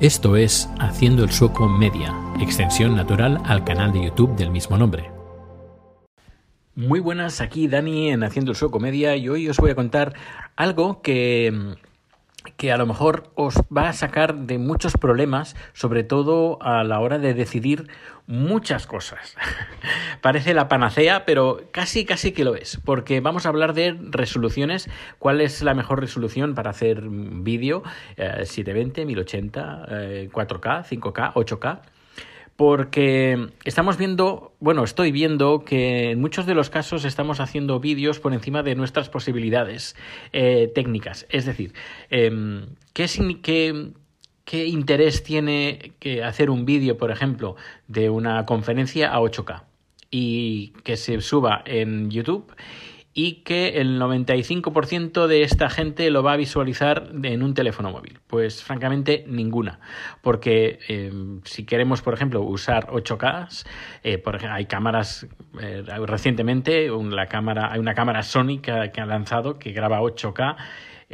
Esto es Haciendo el Sueco Media, extensión natural al canal de YouTube del mismo nombre. Muy buenas, aquí Dani en Haciendo el Sueco Media y hoy os voy a contar algo que que a lo mejor os va a sacar de muchos problemas, sobre todo a la hora de decidir muchas cosas. Parece la panacea, pero casi casi que lo es, porque vamos a hablar de resoluciones, cuál es la mejor resolución para hacer vídeo, 720, 1080, 4K, 5K, 8K porque estamos viendo, bueno, estoy viendo que en muchos de los casos estamos haciendo vídeos por encima de nuestras posibilidades eh, técnicas. Es decir, em, ¿qué, qué, ¿qué interés tiene que hacer un vídeo, por ejemplo, de una conferencia a 8K y que se suba en YouTube? y que el 95% de esta gente lo va a visualizar en un teléfono móvil. Pues francamente ninguna, porque em, si queremos, por ejemplo, usar 8K, eh, por hay cámaras eh, recientemente, la cámara, hay una cámara Sony que, ha lanzado que graba 8K.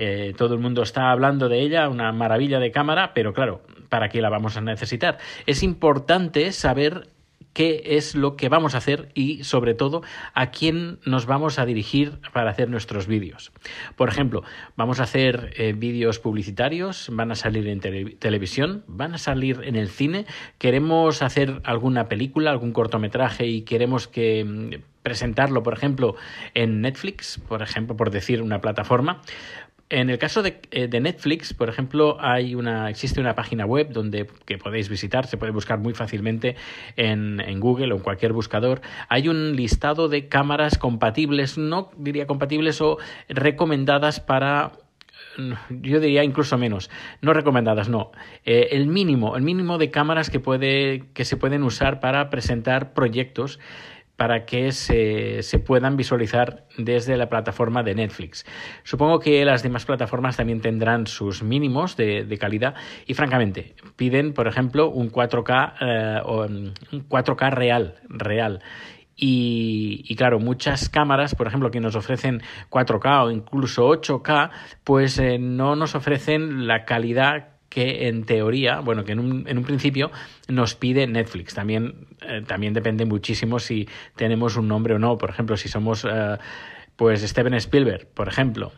Eh, todo el mundo está hablando de ella, una maravilla de cámara, pero claro, ¿para qué la vamos a necesitar? Es importante saber qué es lo que vamos a hacer y sobre todo a quién nos vamos a dirigir para hacer nuestros vídeos. Por ejemplo, vamos a hacer eh, vídeos publicitarios, van a salir en televisión, van a salir en el cine, queremos hacer alguna película, algún cortometraje y queremos que mm, presentarlo, por ejemplo, en Netflix, por ejemplo, por decir una plataforma, en el caso eh, de, Netflix, por ejemplo, hay una, existe una página web donde que podéis visitar, se puede buscar muy fácilmente en, en, Google o en cualquier buscador. Hay un listado de cámaras compatibles, no diría compatibles o recomendadas para yo diría incluso menos, no recomendadas, no. Eh, el mínimo, el mínimo de cámaras que puede, que se pueden usar para presentar proyectos para que se, se, puedan visualizar desde la plataforma de Netflix. Supongo que las demás plataformas también tendrán sus mínimos de, calidad y francamente piden, por ejemplo, un 4K, eh, o, un 4K real, real. Y, y, claro, muchas cámaras, por ejemplo, que nos ofrecen 4K o incluso 8K, pues eh, no nos ofrecen la calidad que en teoría, bueno, que en un, en un principio nos pide Netflix. También, eh, también depende muchísimo si tenemos un nombre o no. Por ejemplo, si somos eh, pues Steven Spielberg, por ejemplo,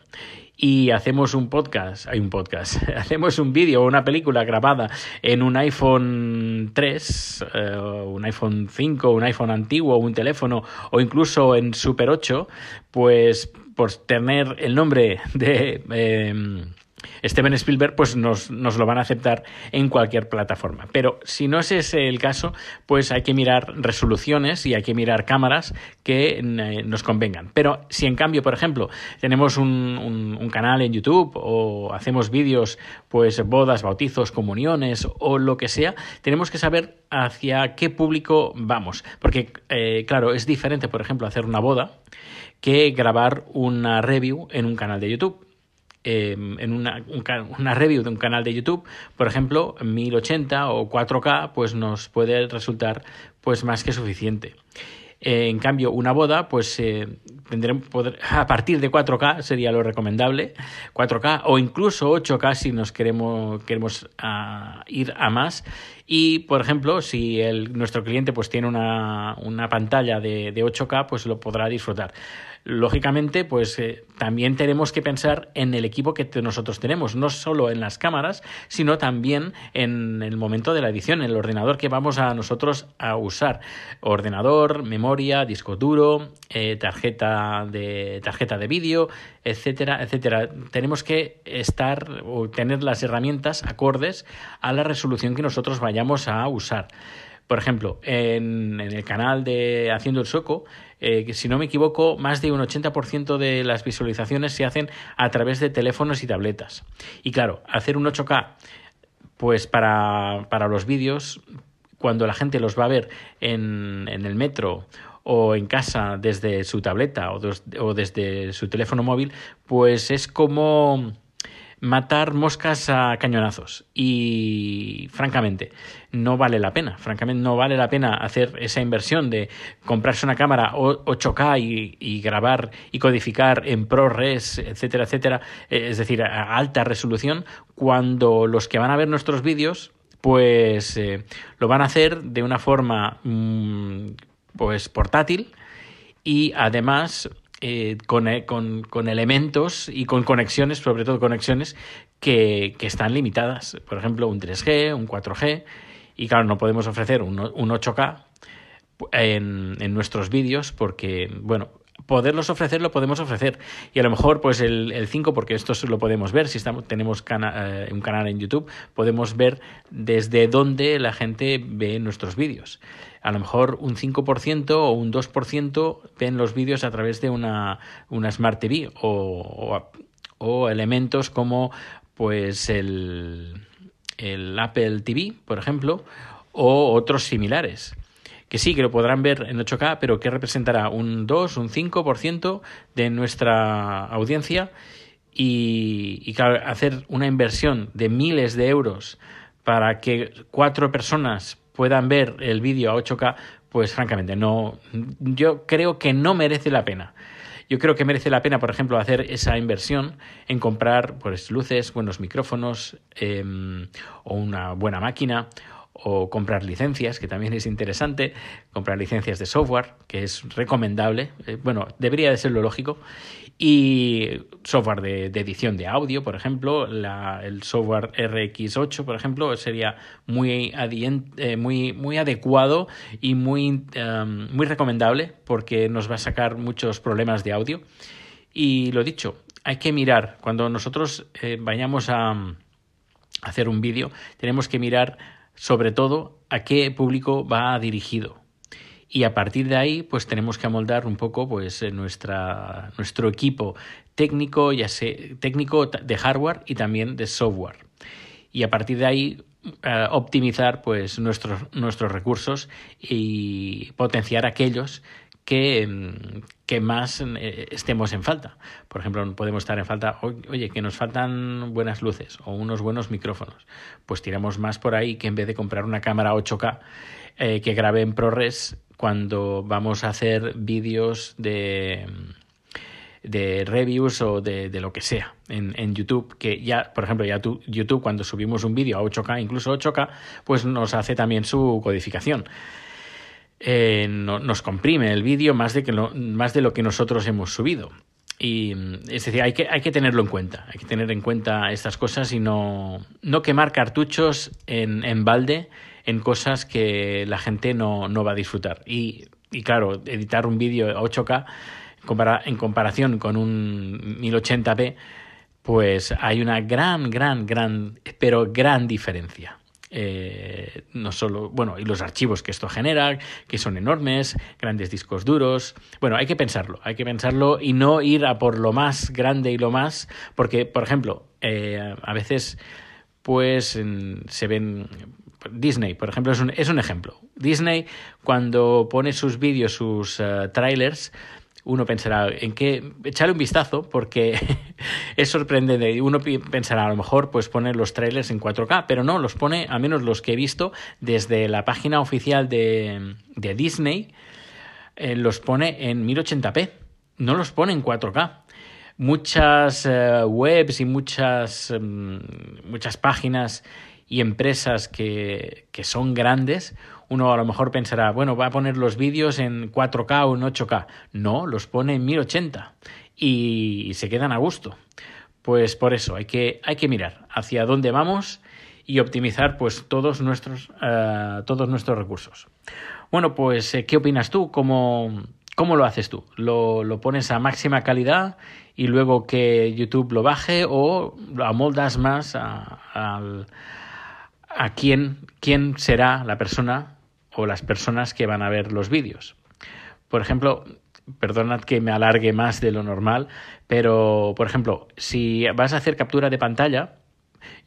y hacemos un podcast, hay un podcast, hacemos un vídeo o una película grabada en un iPhone 3, eh, un iPhone 5, un iPhone antiguo, un teléfono o incluso en Super 8, pues por tener el nombre de Steven Spielberg pues nos, nos, lo van a aceptar en cualquier plataforma. Pero si no es ese el caso, pues hay que mirar resoluciones y hay que mirar cámaras que eh, nos convengan. Pero si en cambio, por ejemplo, tenemos un, un, canal en YouTube o hacemos vídeos, pues bodas, bautizos, comuniones o lo que sea, tenemos que saber hacia qué público vamos. Porque, eh, claro, es diferente, por ejemplo, hacer una boda que grabar una review en un canal de YouTube. Em, en una, una, review de un canal de YouTube, por ejemplo, 1080 o 4K, pues nos puede resultar pues más que suficiente. Eh, en cambio, una boda, pues eh, tendremos poder, a partir de 4K sería lo recomendable, 4K o incluso 8K si nos queremos, queremos ah, ir a más. Y, por ejemplo, si nuestro cliente pues tiene una, una pantalla de, de 8K, pues lo podrá disfrutar lógicamente, pues eh, también tenemos que pensar en el equipo que nosotros tenemos, no solo en las cámaras, sino también en el momento de la edición, en el ordenador que vamos a nosotros a usar. Ordenador, memoria, disco duro, eh, tarjeta de tarjeta de vídeo, etcétera, etcétera. Tenemos que estar o tener las herramientas acordes a la resolución que nosotros vayamos a usar. Por ejemplo, en, el canal de Haciendo el Sueco, eh, si no me equivoco, más de un 80% de las visualizaciones se hacen a través de teléfonos y tabletas. Y claro, hacer un 8K, pues para, para los vídeos, cuando la gente los va a ver en, en el metro o en casa desde su tableta o, desde su teléfono móvil, pues es como matar moscas a cañonazos. Y francamente, no vale la pena. Francamente, no vale la pena hacer esa inversión de comprarse una cámara 8K y, y grabar y codificar en ProRes, etcétera, etcétera, eh, es decir, a alta resolución, cuando los que van a ver nuestros vídeos pues eh, lo van a hacer de una forma mm, pues portátil y además eh, con, con, elementos y con conexiones, sobre todo conexiones que, que, están limitadas. Por ejemplo, un 3G, un 4G. Y claro, no podemos ofrecer un, un 8K en, en nuestros vídeos porque, bueno, poderlos ofrecer lo podemos ofrecer. Y a lo mejor pues el, el 5 porque esto lo podemos ver si estamos tenemos eh, un canal en YouTube podemos ver desde dónde la gente ve nuestros vídeos. A lo mejor un 5% o un 2% ven los vídeos a través de una, una Smart TV o, o, elementos como pues el, el Apple TV por ejemplo o otros similares que sí, que lo podrán ver en 8K, pero que representará un 2, un 5% de nuestra audiencia y, hacer una inversión de miles de euros para que cuatro personas puedan ver el vídeo a 8K, pues francamente no, yo creo que no merece la pena. Yo creo que merece la pena, por ejemplo, hacer esa inversión en comprar pues, luces, buenos micrófonos em, o una buena máquina o comprar licencias, que también es interesante, comprar licencias de software, que es recomendable, eh, bueno, debería de ser lo lógico, y software de, edición de audio, por ejemplo, el software RX8, por ejemplo, sería muy, eh, muy, muy adecuado y muy, em, muy recomendable porque nos va a sacar muchos problemas de audio. Y lo dicho, hay que mirar, cuando nosotros eh, vayamos a hacer un vídeo, tenemos que mirar sobre todo a qué público va dirigido. Y a partir de ahí, pues tenemos que amoldar un poco pues, nuestra, nuestro equipo técnico, ya sea técnico de hardware y también de software. Y a partir de ahí, eh, optimizar pues, nuestros, nuestros recursos y potenciar aquellos que, mm, que más eh, estemos en falta. Por ejemplo, podemos estar en falta, oye, que nos faltan buenas luces o unos buenos micrófonos. Pues tiramos más por ahí que en vez de comprar una cámara 8K eh, que grabe en ProRes cuando vamos a hacer vídeos de de reviews o de, de lo que sea en, en, YouTube, que ya, por ejemplo, ya tu, YouTube cuando subimos un vídeo a 8K, incluso 8K, pues nos hace también su codificación. Eh, nos comprime el vídeo más de, que más de lo que nosotros hemos subido. Y es decir, hay que, hay que tenerlo en cuenta, hay que tener en cuenta estas cosas y no, no quemar cartuchos en, en balde en cosas que la gente no, no va a disfrutar. Y, y claro, editar un vídeo a 8K en comparación con un 1080p, pues hay una gran, gran, gran, pero gran diferencia. Eh, no solo, bueno, y los archivos que esto genera, que son enormes, grandes discos duros. Bueno, hay que pensarlo, hay que pensarlo y no ir a por lo más grande y lo más, porque, por ejemplo, eh, a veces, pues se ven Disney, por ejemplo, es un, es un ejemplo. Disney, cuando pone sus vídeos, sus uh, trailers, uno pensará en qué echarle un vistazo porque es sorprendente. Uno pensará a lo mejor pues poner los trailers en 4K, pero no, los pone, al menos los que he visto, desde la página oficial de, de Disney, eh, los pone en 1080p, no los pone en 4K. Muchas eh, webs y muchas, em, muchas páginas y empresas que, que son grandes uno a lo mejor pensará, bueno, va a poner los vídeos en 4K o en 8K. No, los pone en 1080 y se quedan a gusto. Pues por eso hay que, hay que mirar hacia dónde vamos y optimizar pues todos nuestros, uh, todos nuestros recursos. Bueno, pues eh, ¿qué opinas tú? ¿Cómo, cómo lo haces tú? ¿Lo, ¿Lo, pones a máxima calidad y luego que YouTube lo baje o lo amoldas más a, a, a quién, quién será la persona o las personas que van a ver los vídeos. Por ejemplo, perdonad que me alargue más de lo normal, pero por ejemplo, si vas a hacer captura de pantalla,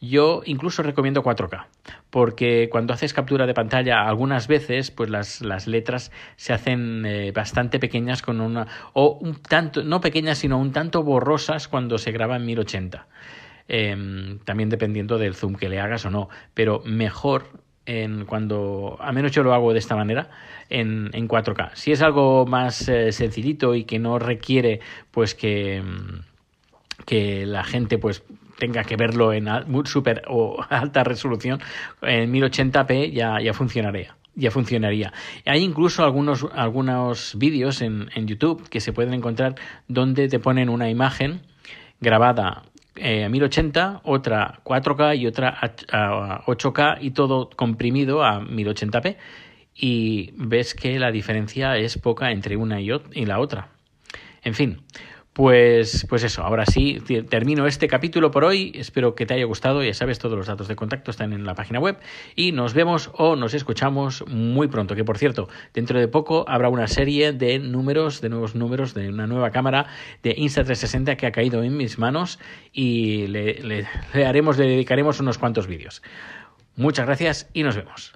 yo incluso recomiendo 4K, porque cuando haces captura de pantalla algunas veces pues las, las letras se hacen eh, bastante pequeñas con una o un tanto no pequeñas sino un tanto borrosas cuando se graba en 1080. Em, también dependiendo del zoom que le hagas o no, pero mejor en cuando, a menos yo lo hago de esta manera, en, en 4K. Si es algo más eh, sencillito y que no requiere pues que, que la gente pues tenga que verlo en super o alta resolución, en 1080p ya, ya funcionaría ya funcionaría. Hay incluso algunos, algunos vídeos en, en, YouTube que se pueden encontrar donde te ponen una imagen grabada eh, a 1080, otra 4K y otra a, 8K y todo comprimido a 1080p y ves que la diferencia es poca entre una y la otra. En fin, pues, pues eso, ahora sí, termino este capítulo por hoy. Espero que te haya gustado. Ya sabes, todos los datos de contacto están en la página web. Y nos vemos o nos escuchamos muy pronto. Que por cierto, dentro de poco habrá una serie de números, de nuevos números, de una nueva cámara de Insta360 que ha caído en mis manos. Y le, le haremos, le dedicaremos unos cuantos vídeos. Muchas gracias y nos vemos.